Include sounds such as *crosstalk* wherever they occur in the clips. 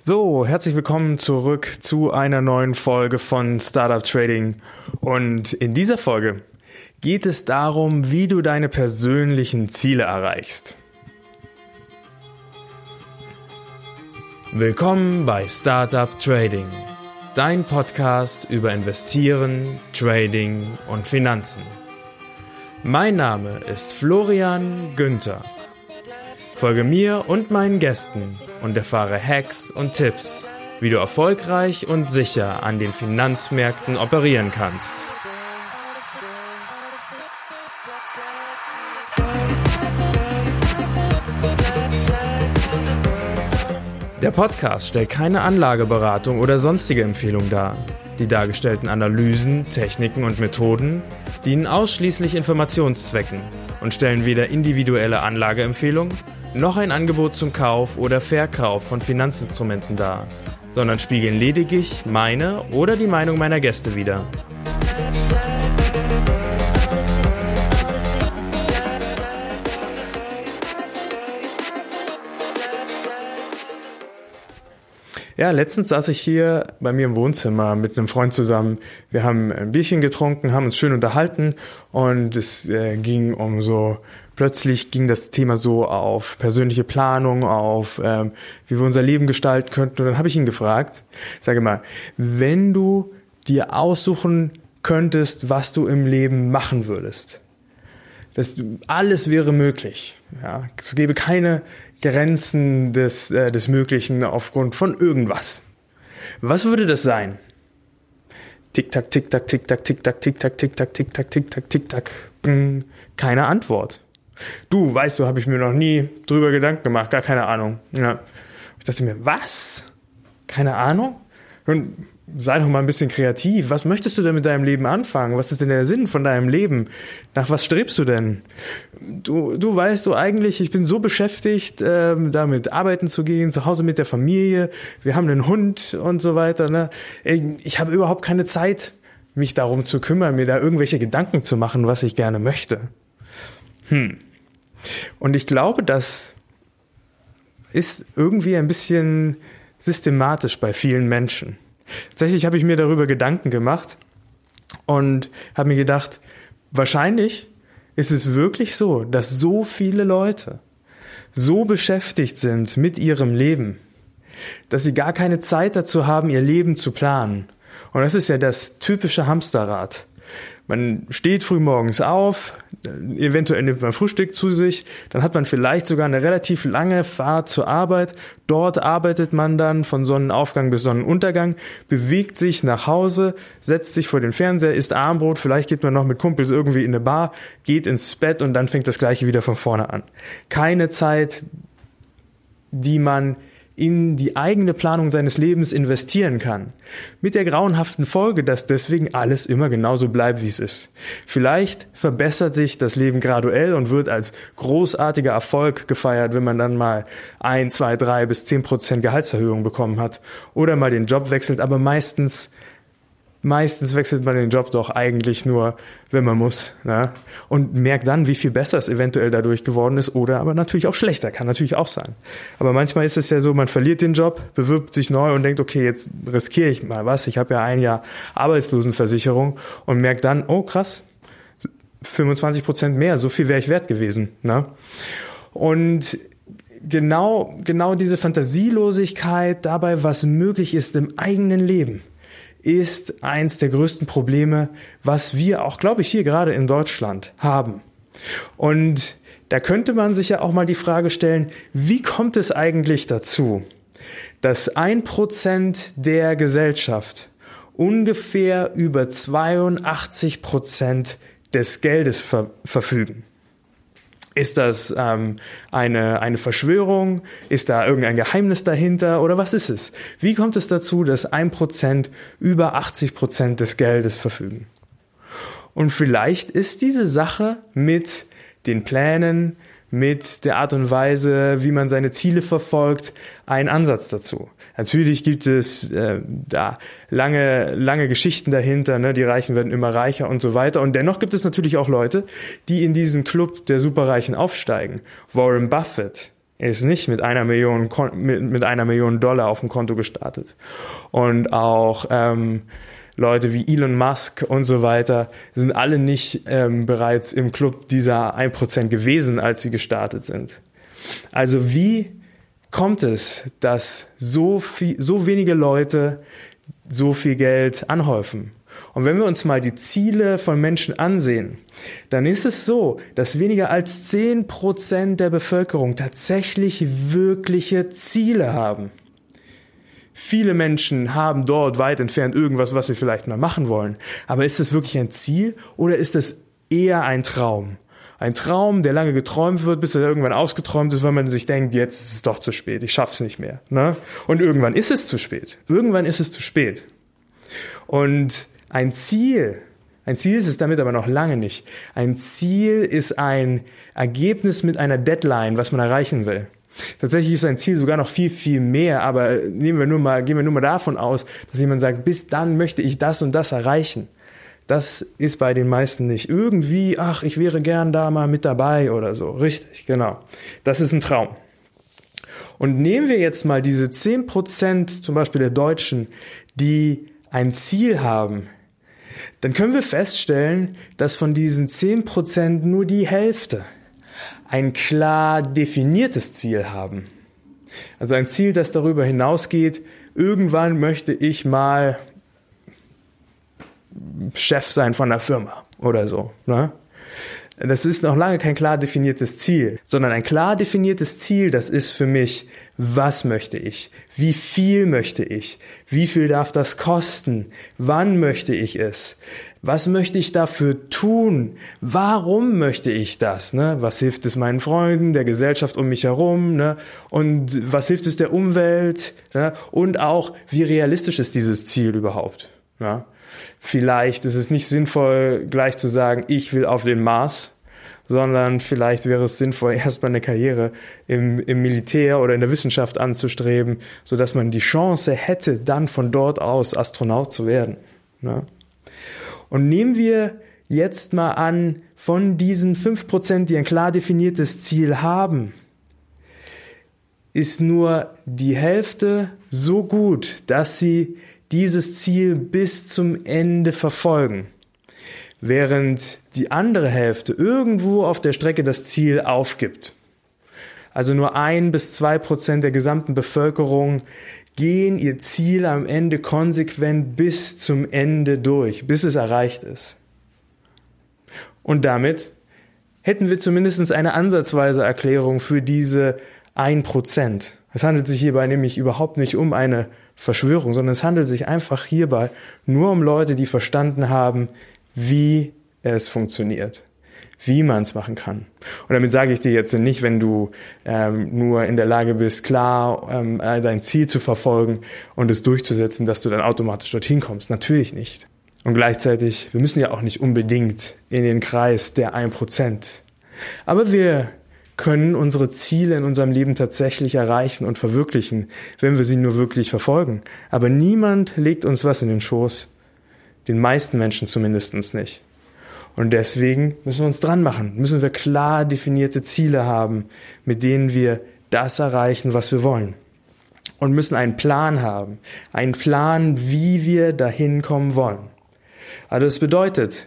So, herzlich willkommen zurück zu einer neuen Folge von Startup Trading. Und in dieser Folge geht es darum, wie du deine persönlichen Ziele erreichst. Willkommen bei Startup Trading, dein Podcast über Investieren, Trading und Finanzen. Mein Name ist Florian Günther. Folge mir und meinen Gästen und erfahre Hacks und Tipps, wie du erfolgreich und sicher an den Finanzmärkten operieren kannst. Der Podcast stellt keine Anlageberatung oder sonstige Empfehlung dar. Die dargestellten Analysen, Techniken und Methoden dienen ausschließlich Informationszwecken und stellen weder individuelle Anlageempfehlungen noch ein Angebot zum Kauf oder Verkauf von Finanzinstrumenten dar, sondern spiegeln lediglich meine oder die Meinung meiner Gäste wider. Ja, letztens saß ich hier bei mir im Wohnzimmer mit einem Freund zusammen. Wir haben ein Bierchen getrunken, haben uns schön unterhalten und es äh, ging um so, plötzlich ging das Thema so auf persönliche Planung, auf ähm, wie wir unser Leben gestalten könnten. Und dann habe ich ihn gefragt, sage mal, wenn du dir aussuchen könntest, was du im Leben machen würdest, das, alles wäre möglich. Ja, es gäbe keine Grenzen des, äh, des Möglichen aufgrund von irgendwas. Was würde das sein? Tick-Tack, Tick-Tack, Tick-Tack, Tick-Tack, Tick-Tack, Tick-Tack, Tick-Tack, Tick-Tack, Tick-Tack. Keine Antwort. Du, weißt du, habe ich mir noch nie drüber Gedanken gemacht, gar keine Ahnung. Ja. Ich dachte mir, was? Keine Ahnung? Und sei doch mal ein bisschen kreativ. Was möchtest du denn mit deinem Leben anfangen? Was ist denn der Sinn von deinem Leben? Nach was strebst du denn? Du, du weißt du eigentlich, ich bin so beschäftigt, ähm, damit arbeiten zu gehen, zu Hause mit der Familie. Wir haben einen Hund und so weiter. Ne? Ich habe überhaupt keine Zeit, mich darum zu kümmern, mir da irgendwelche Gedanken zu machen, was ich gerne möchte. Hm. Und ich glaube, das ist irgendwie ein bisschen systematisch bei vielen Menschen. Tatsächlich habe ich mir darüber Gedanken gemacht und habe mir gedacht, wahrscheinlich ist es wirklich so, dass so viele Leute so beschäftigt sind mit ihrem Leben, dass sie gar keine Zeit dazu haben, ihr Leben zu planen. Und das ist ja das typische Hamsterrad. Man steht früh morgens auf, eventuell nimmt man Frühstück zu sich, dann hat man vielleicht sogar eine relativ lange Fahrt zur Arbeit. Dort arbeitet man dann von Sonnenaufgang bis Sonnenuntergang, bewegt sich nach Hause, setzt sich vor den Fernseher, isst Armbrot, vielleicht geht man noch mit Kumpels irgendwie in eine Bar, geht ins Bett und dann fängt das gleiche wieder von vorne an. Keine Zeit, die man in die eigene Planung seines Lebens investieren kann. Mit der grauenhaften Folge, dass deswegen alles immer genauso bleibt, wie es ist. Vielleicht verbessert sich das Leben graduell und wird als großartiger Erfolg gefeiert, wenn man dann mal ein, zwei, drei bis zehn Prozent Gehaltserhöhung bekommen hat oder mal den Job wechselt, aber meistens meistens wechselt man den Job doch eigentlich nur, wenn man muss. Ne? Und merkt dann, wie viel besser es eventuell dadurch geworden ist oder aber natürlich auch schlechter, kann natürlich auch sein. Aber manchmal ist es ja so, man verliert den Job, bewirbt sich neu und denkt, okay, jetzt riskiere ich mal was. Ich habe ja ein Jahr Arbeitslosenversicherung und merkt dann, oh krass, 25 Prozent mehr, so viel wäre ich wert gewesen. Ne? Und genau, genau diese Fantasielosigkeit dabei, was möglich ist im eigenen Leben ist eins der größten Probleme, was wir auch, glaube ich, hier gerade in Deutschland haben. Und da könnte man sich ja auch mal die Frage stellen, wie kommt es eigentlich dazu, dass ein Prozent der Gesellschaft ungefähr über 82 Prozent des Geldes ver verfügen? Ist das ähm, eine, eine Verschwörung? Ist da irgendein Geheimnis dahinter? Oder was ist es? Wie kommt es dazu, dass ein Prozent über 80 Prozent des Geldes verfügen? Und vielleicht ist diese Sache mit den Plänen, mit der Art und Weise, wie man seine Ziele verfolgt, ein Ansatz dazu. Natürlich gibt es äh, da lange, lange Geschichten dahinter, ne? die Reichen werden immer reicher und so weiter. Und dennoch gibt es natürlich auch Leute, die in diesen Club der Superreichen aufsteigen. Warren Buffett, ist nicht mit einer Million, mit, mit einer Million Dollar auf dem Konto gestartet. Und auch ähm, Leute wie Elon Musk und so weiter sind alle nicht ähm, bereits im Club dieser 1% gewesen, als sie gestartet sind. Also wie kommt es, dass so, viel, so wenige Leute so viel Geld anhäufen? Und wenn wir uns mal die Ziele von Menschen ansehen, dann ist es so, dass weniger als 10% der Bevölkerung tatsächlich wirkliche Ziele haben. Viele Menschen haben dort weit entfernt irgendwas, was sie vielleicht mal machen wollen. Aber ist es wirklich ein Ziel oder ist es eher ein Traum? Ein Traum, der lange geträumt wird, bis er irgendwann ausgeträumt ist, weil man sich denkt, jetzt ist es doch zu spät, ich schaff's nicht mehr. Ne? Und irgendwann ist es zu spät. Irgendwann ist es zu spät. Und ein Ziel, ein Ziel ist es damit aber noch lange nicht. Ein Ziel ist ein Ergebnis mit einer Deadline, was man erreichen will. Tatsächlich ist ein Ziel sogar noch viel, viel mehr, aber nehmen wir nur mal, gehen wir nur mal davon aus, dass jemand sagt, bis dann möchte ich das und das erreichen. Das ist bei den meisten nicht. Irgendwie, ach, ich wäre gern da mal mit dabei oder so. Richtig, genau. Das ist ein Traum. Und nehmen wir jetzt mal diese zehn Prozent zum Beispiel der Deutschen, die ein Ziel haben, dann können wir feststellen, dass von diesen zehn Prozent nur die Hälfte ein klar definiertes Ziel haben. Also ein Ziel, das darüber hinausgeht, irgendwann möchte ich mal Chef sein von der Firma oder so. Ne? Das ist noch lange kein klar definiertes Ziel, sondern ein klar definiertes Ziel, das ist für mich, was möchte ich? Wie viel möchte ich? Wie viel darf das kosten? Wann möchte ich es? Was möchte ich dafür tun? Warum möchte ich das? Ne? Was hilft es meinen Freunden, der Gesellschaft um mich herum? Ne? Und was hilft es der Umwelt? Ne? Und auch, wie realistisch ist dieses Ziel überhaupt? Ja? Vielleicht ist es nicht sinnvoll, gleich zu sagen, ich will auf den Mars, sondern vielleicht wäre es sinnvoll, *laughs* erstmal eine Karriere im, im Militär oder in der Wissenschaft anzustreben, so dass man die Chance hätte, dann von dort aus Astronaut zu werden. Ne? Und nehmen wir jetzt mal an, von diesen fünf Prozent, die ein klar definiertes Ziel haben, ist nur die Hälfte so gut, dass sie dieses Ziel bis zum Ende verfolgen, während die andere Hälfte irgendwo auf der Strecke das Ziel aufgibt. Also nur ein bis zwei Prozent der gesamten Bevölkerung gehen ihr Ziel am Ende konsequent bis zum Ende durch, bis es erreicht ist. Und damit hätten wir zumindest eine ansatzweise Erklärung für diese ein Prozent. Es handelt sich hierbei nämlich überhaupt nicht um eine Verschwörung, sondern es handelt sich einfach hierbei nur um Leute, die verstanden haben, wie es funktioniert, wie man es machen kann. Und damit sage ich dir jetzt nicht, wenn du ähm, nur in der Lage bist, klar ähm, äh, dein Ziel zu verfolgen und es durchzusetzen, dass du dann automatisch dorthin kommst. Natürlich nicht. Und gleichzeitig, wir müssen ja auch nicht unbedingt in den Kreis der 1%. Aber wir können unsere Ziele in unserem Leben tatsächlich erreichen und verwirklichen, wenn wir sie nur wirklich verfolgen. Aber niemand legt uns was in den Schoß. Den meisten Menschen zumindest nicht. Und deswegen müssen wir uns dran machen, müssen wir klar definierte Ziele haben, mit denen wir das erreichen, was wir wollen. Und müssen einen Plan haben, einen Plan, wie wir dahin kommen wollen. Also das bedeutet,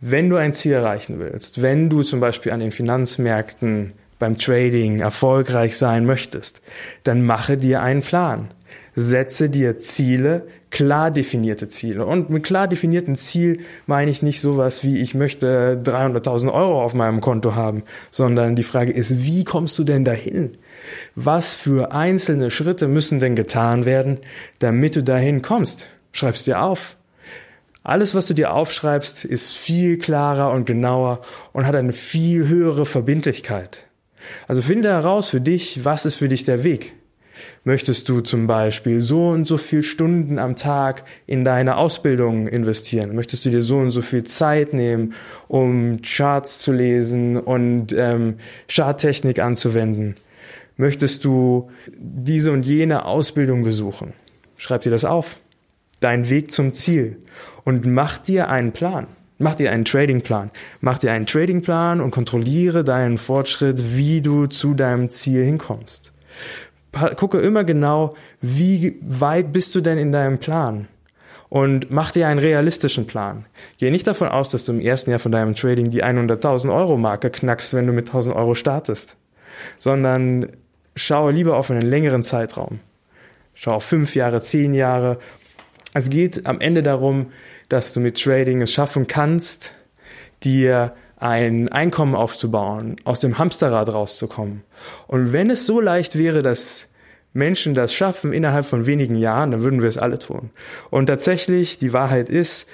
wenn du ein Ziel erreichen willst, wenn du zum Beispiel an den Finanzmärkten beim Trading erfolgreich sein möchtest, dann mache dir einen Plan. Setze dir Ziele, klar definierte Ziele. Und mit klar definierten Ziel meine ich nicht sowas wie, ich möchte 300.000 Euro auf meinem Konto haben, sondern die Frage ist, wie kommst du denn dahin? Was für einzelne Schritte müssen denn getan werden, damit du dahin kommst? Schreib's dir auf. Alles, was du dir aufschreibst, ist viel klarer und genauer und hat eine viel höhere Verbindlichkeit. Also finde heraus für dich, was ist für dich der Weg. Möchtest du zum Beispiel so und so viel Stunden am Tag in deine Ausbildung investieren? Möchtest du dir so und so viel Zeit nehmen, um Charts zu lesen und ähm, Charttechnik anzuwenden? Möchtest du diese und jene Ausbildung besuchen? Schreib dir das auf dein Weg zum Ziel und mach dir einen Plan. Mach dir einen Tradingplan. Mach dir einen Tradingplan und kontrolliere deinen Fortschritt, wie du zu deinem Ziel hinkommst. Gucke immer genau, wie weit bist du denn in deinem Plan? Und mach dir einen realistischen Plan. Geh nicht davon aus, dass du im ersten Jahr von deinem Trading die 100.000 Euro Marke knackst, wenn du mit 1.000 Euro startest. Sondern schaue lieber auf einen längeren Zeitraum. Schau auf fünf Jahre, zehn Jahre. Es geht am Ende darum, dass du mit Trading es schaffen kannst, dir ein Einkommen aufzubauen, aus dem Hamsterrad rauszukommen. Und wenn es so leicht wäre, dass Menschen das schaffen innerhalb von wenigen Jahren, dann würden wir es alle tun. Und tatsächlich, die Wahrheit ist,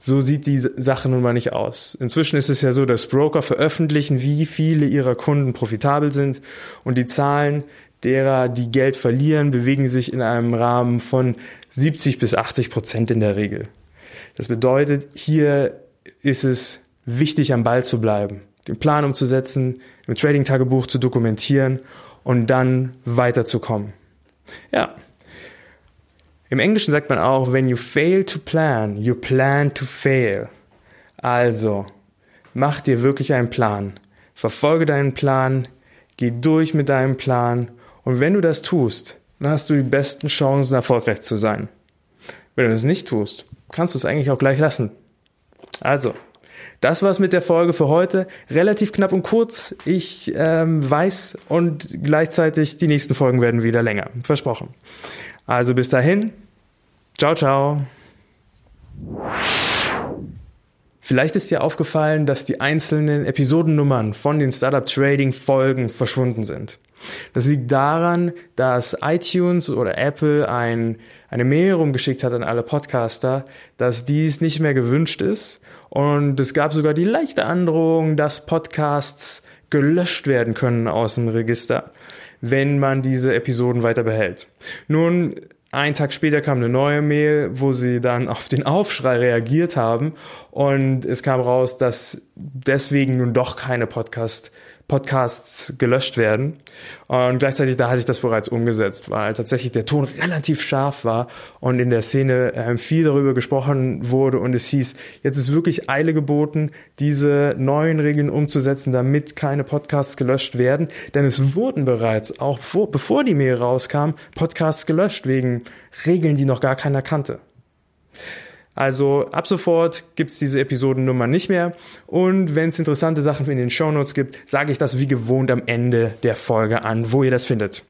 so sieht die Sache nun mal nicht aus. Inzwischen ist es ja so, dass Broker veröffentlichen, wie viele ihrer Kunden profitabel sind und die Zahlen derer, die Geld verlieren, bewegen sich in einem Rahmen von 70 bis 80 Prozent in der Regel. Das bedeutet, hier ist es wichtig, am Ball zu bleiben, den Plan umzusetzen, im Trading-Tagebuch zu dokumentieren und dann weiterzukommen. Ja. Im Englischen sagt man auch, when you fail to plan, you plan to fail. Also, mach dir wirklich einen Plan. Verfolge deinen Plan, geh durch mit deinem Plan und wenn du das tust, dann hast du die besten Chancen, erfolgreich zu sein. Wenn du das nicht tust, kannst du es eigentlich auch gleich lassen. Also, das war's mit der Folge für heute. Relativ knapp und kurz. Ich ähm, weiß und gleichzeitig die nächsten Folgen werden wieder länger. Versprochen. Also bis dahin. Ciao, ciao. Vielleicht ist dir aufgefallen, dass die einzelnen Episodennummern von den Startup Trading Folgen verschwunden sind. Das liegt daran, dass iTunes oder Apple ein, eine Mail rumgeschickt hat an alle Podcaster, dass dies nicht mehr gewünscht ist. Und es gab sogar die leichte Androhung, dass Podcasts gelöscht werden können aus dem Register, wenn man diese Episoden weiter behält. Nun, ein Tag später kam eine neue Mail, wo sie dann *laughs* auf den Aufschrei reagiert haben und es kam raus, dass deswegen nun doch keine Podcast Podcasts gelöscht werden. Und gleichzeitig da hatte ich das bereits umgesetzt, weil tatsächlich der Ton relativ scharf war und in der Szene äh, viel darüber gesprochen wurde und es hieß, jetzt ist wirklich Eile geboten, diese neuen Regeln umzusetzen, damit keine Podcasts gelöscht werden. Denn es wurden bereits, auch vor, bevor die Mail rauskam, Podcasts gelöscht wegen Regeln, die noch gar keiner kannte. Also ab sofort gibt's diese Episodennummer nicht mehr. Und wenn es interessante Sachen in den Shownotes gibt, sage ich das wie gewohnt am Ende der Folge an, wo ihr das findet.